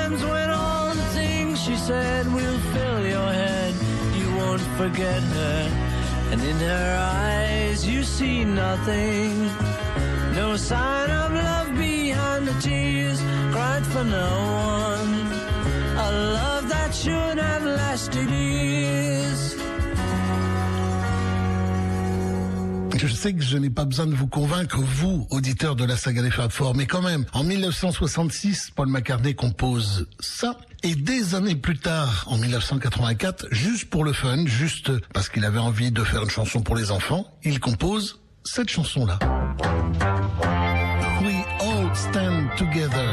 she said we'll fill your head. You won't forget her, and in her eyes you see nothing. No sign of love behind the tears cried for no one. A love that should have lasted years. Je sais que je n'ai pas besoin de vous convaincre, vous, auditeurs de la saga des Fab Four, mais quand même, en 1966, Paul McCartney compose ça. Et des années plus tard, en 1984, juste pour le fun, juste parce qu'il avait envie de faire une chanson pour les enfants, il compose cette chanson-là. We all stand together.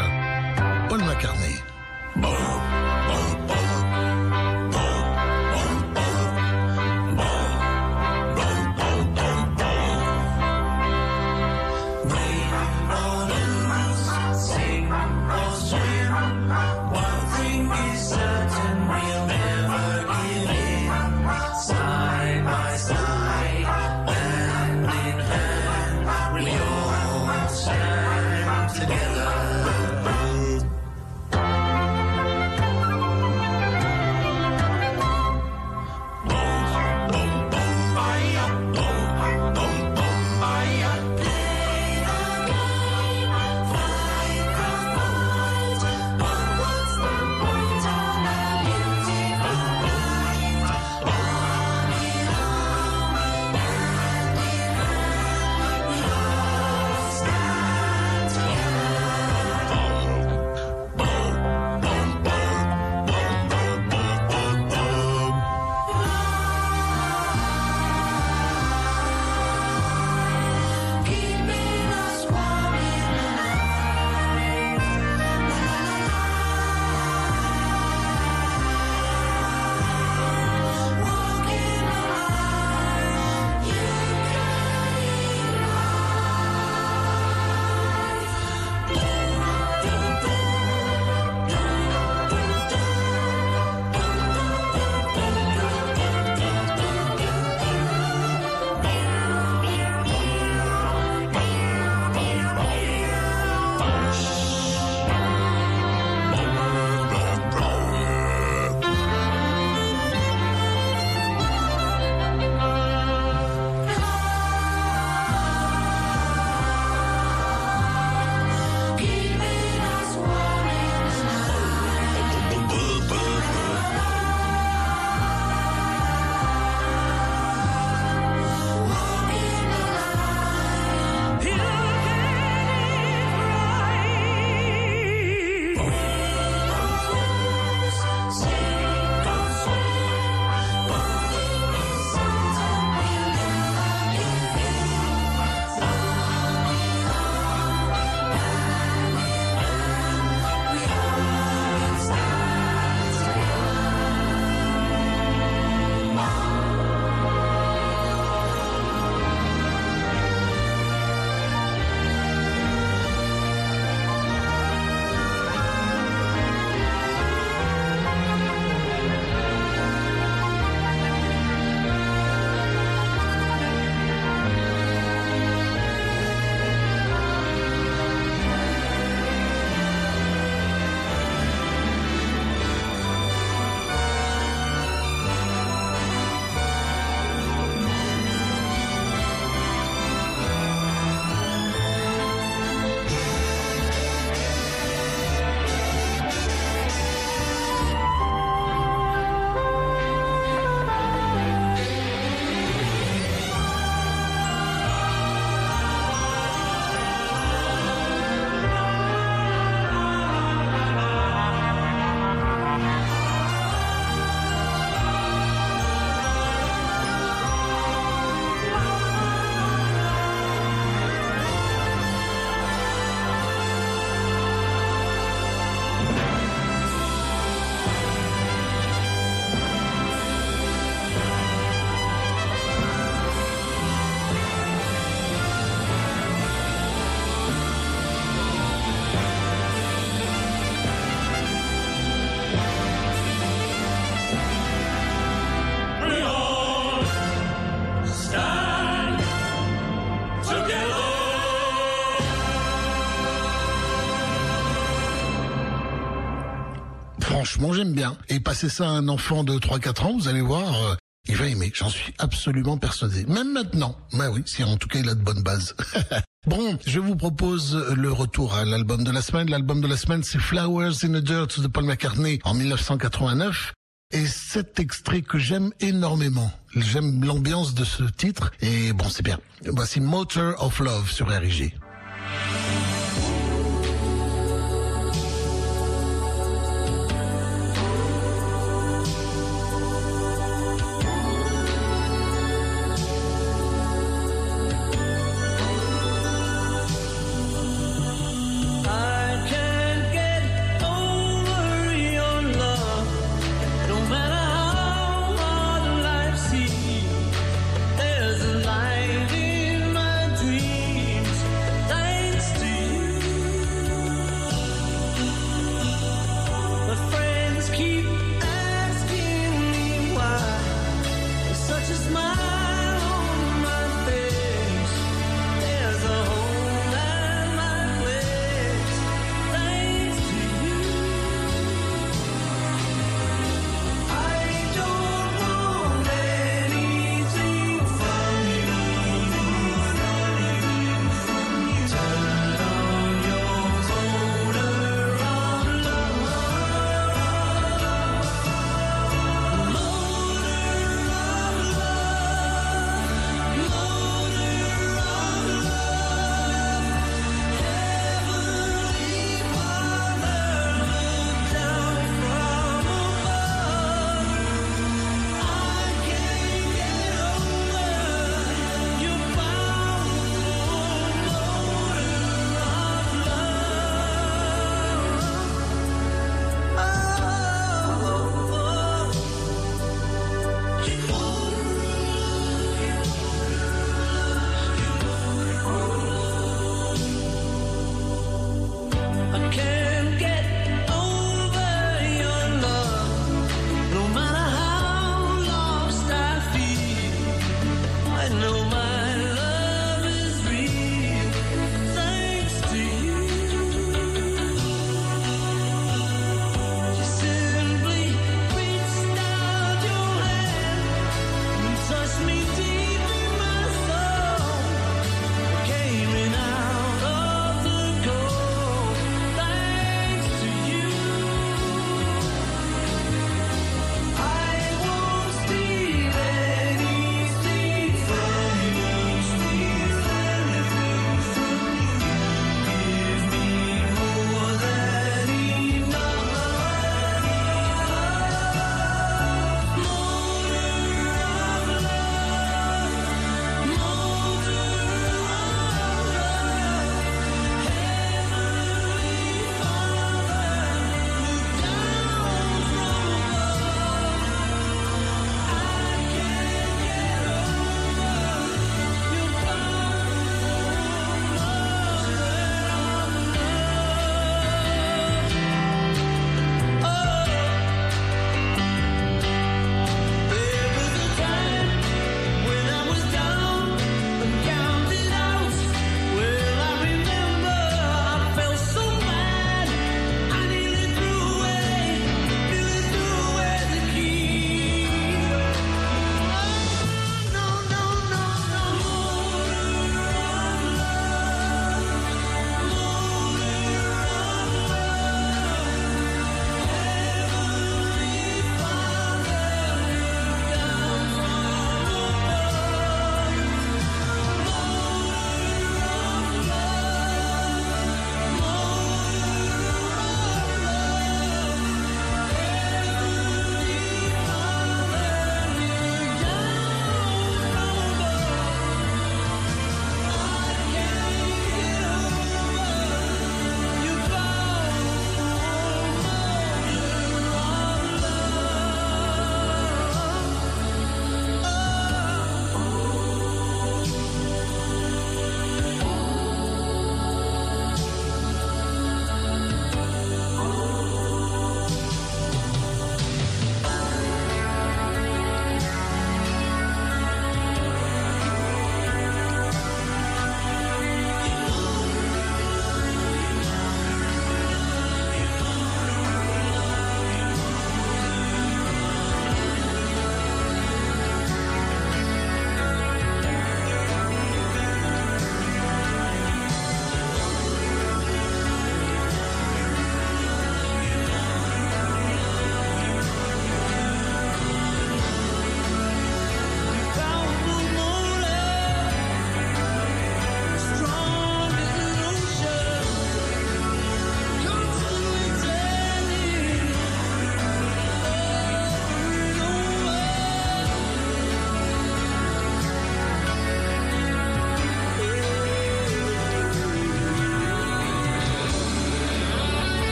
Franchement, j'aime bien. Et passer ça à un enfant de 3-4 ans, vous allez voir, euh, il va aimer. J'en suis absolument persuadé. Même maintenant. Bah oui, si en tout cas il a de bonnes bases. Bon, je vous propose le retour à l'album de la semaine. L'album de la semaine, c'est Flowers in the Dirt de Paul McCartney en 1989. Et cet extrait que j'aime énormément. J'aime l'ambiance de ce titre. Et bon, c'est bien. Voici Motor of Love sur RIG.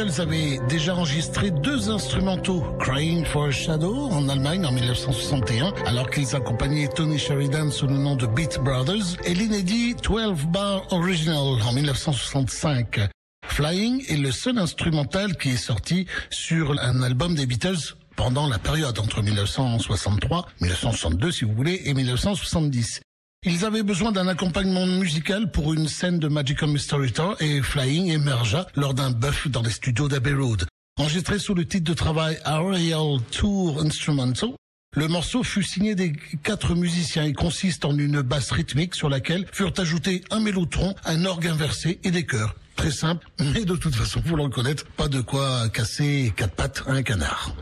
Beatles avaient déjà enregistré deux instrumentaux, Crying for a Shadow en Allemagne en 1961, alors qu'ils accompagnaient Tony Sheridan sous le nom de Beat Brothers, et l'inédit 12 Bar Original en 1965. Flying est le seul instrumental qui est sorti sur un album des Beatles pendant la période entre 1963, 1962 si vous voulez, et 1970. Ils avaient besoin d'un accompagnement musical pour une scène de Magical Mystery Tour et Flying émergea lors d'un buff dans les studios d'Abbey Road. Enregistré sous le titre de travail Aerial Tour Instrumental, le morceau fut signé des quatre musiciens et consiste en une basse rythmique sur laquelle furent ajoutés un mélotron, un orgue inversé et des chœurs. Très simple, mais de toute façon, vous le reconnaître, pas de quoi casser quatre pattes à un canard.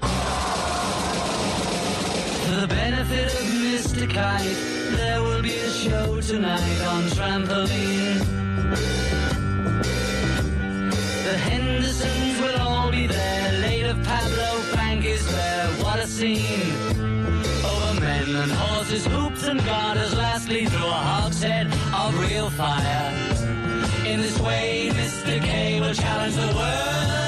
Will be a show tonight on trampoline. The Hendersons will all be there. Late of Pablo Bank is there. What a scene! Over men and horses, hoops and garters. Lastly, through a hogshead of real fire. In this way, Mr. K will challenge the world.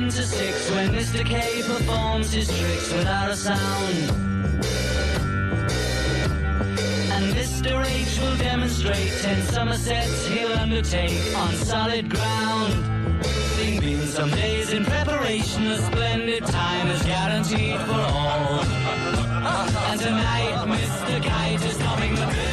10 to 6 when Mr. K performs his tricks without a sound. And Mr. H will demonstrate 10 Somersets he'll undertake on solid ground. Thing being some days in preparation, a splendid time is guaranteed for all. And tonight, Mr. Kite is topping the bill.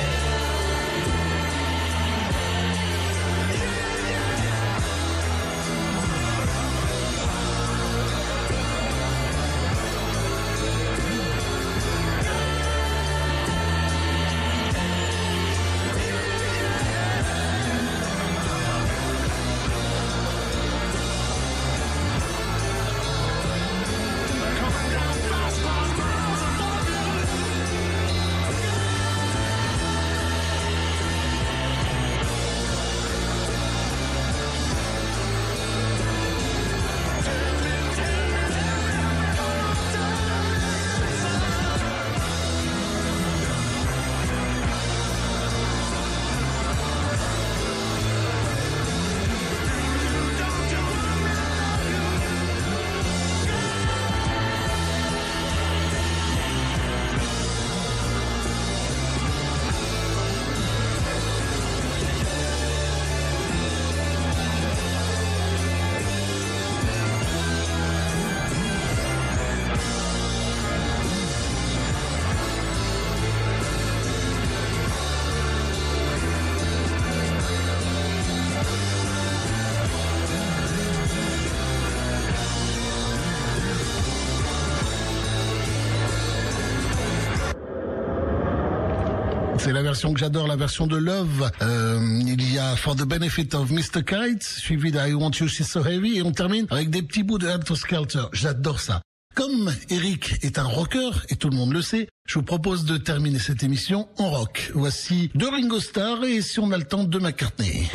La version que j'adore, la version de Love. Euh, il y a For the Benefit of Mr. Kite, suivi d'I Want You She's So Heavy, et on termine avec des petits bouts de Helter Skelter. J'adore ça. Comme Eric est un rocker, et tout le monde le sait, je vous propose de terminer cette émission en rock. Voici de Ringo Starr et si on a le temps de McCartney.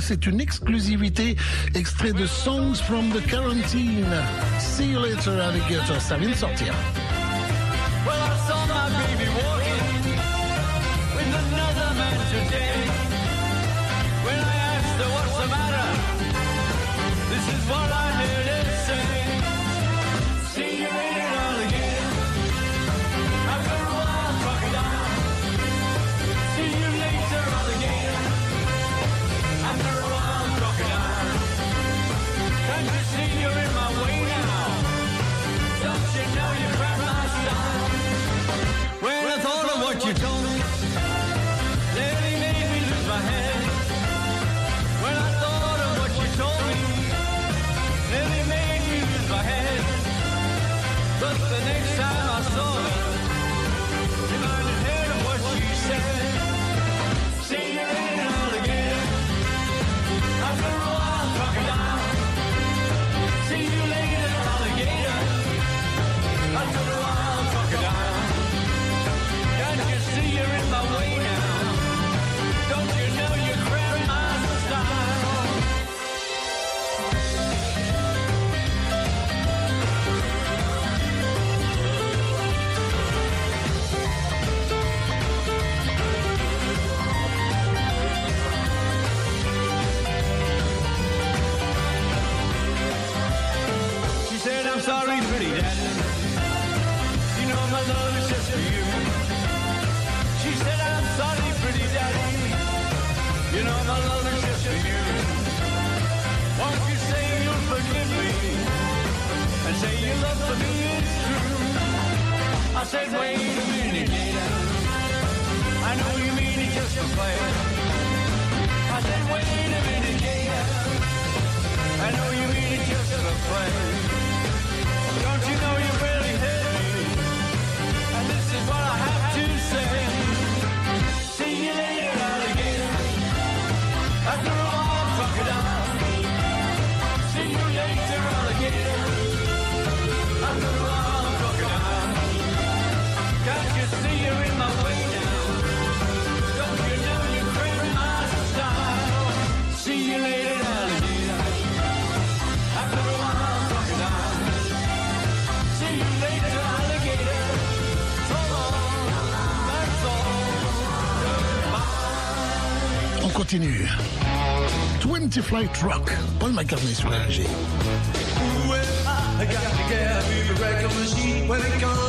C'est une exclusivité. Extrait de Songs from the Quarantine. See you later, alligator. Ça vient de sortir. Fly Truck. Paul McCartney sur la When it comes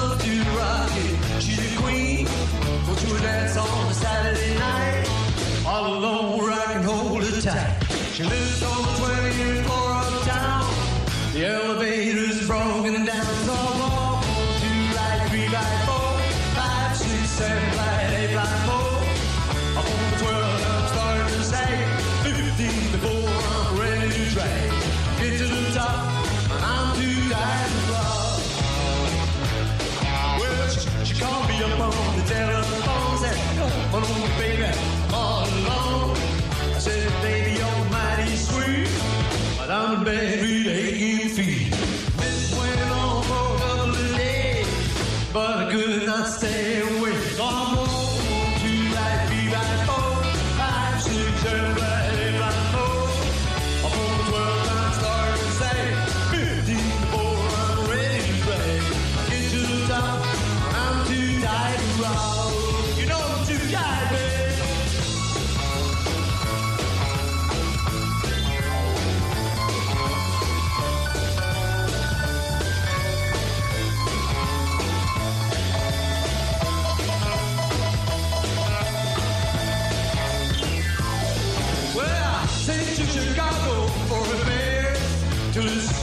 Amen.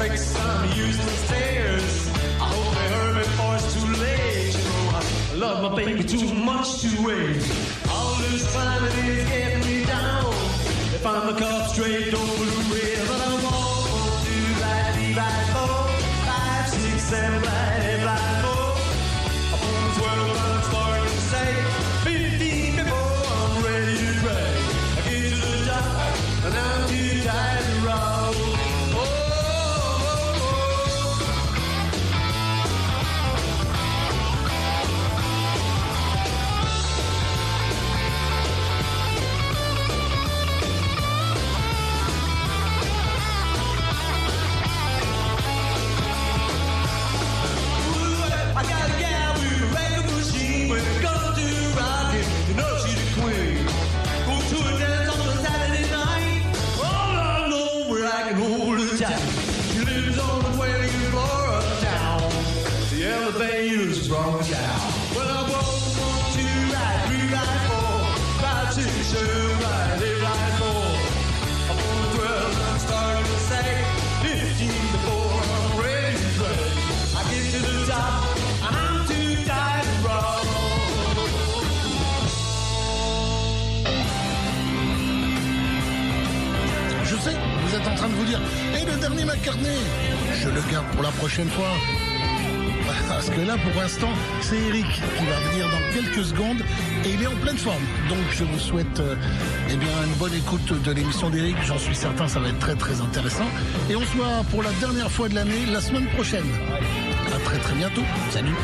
Respect some useless tears. I hope they heard before it's too late. You know, I love my baby too much to wait. All this time it is getting me down. If I'm a cop straight, don't blue red, but I'm all right, four, five, six, seven, right, je le garde pour la prochaine fois. Parce que là, pour l'instant, c'est Eric qui va venir dans quelques secondes et il est en pleine forme. Donc, je vous souhaite euh, eh bien, une bonne écoute de l'émission d'Eric. J'en suis certain, ça va être très très intéressant. Et on se voit pour la dernière fois de l'année la semaine prochaine. À très très bientôt. Salut.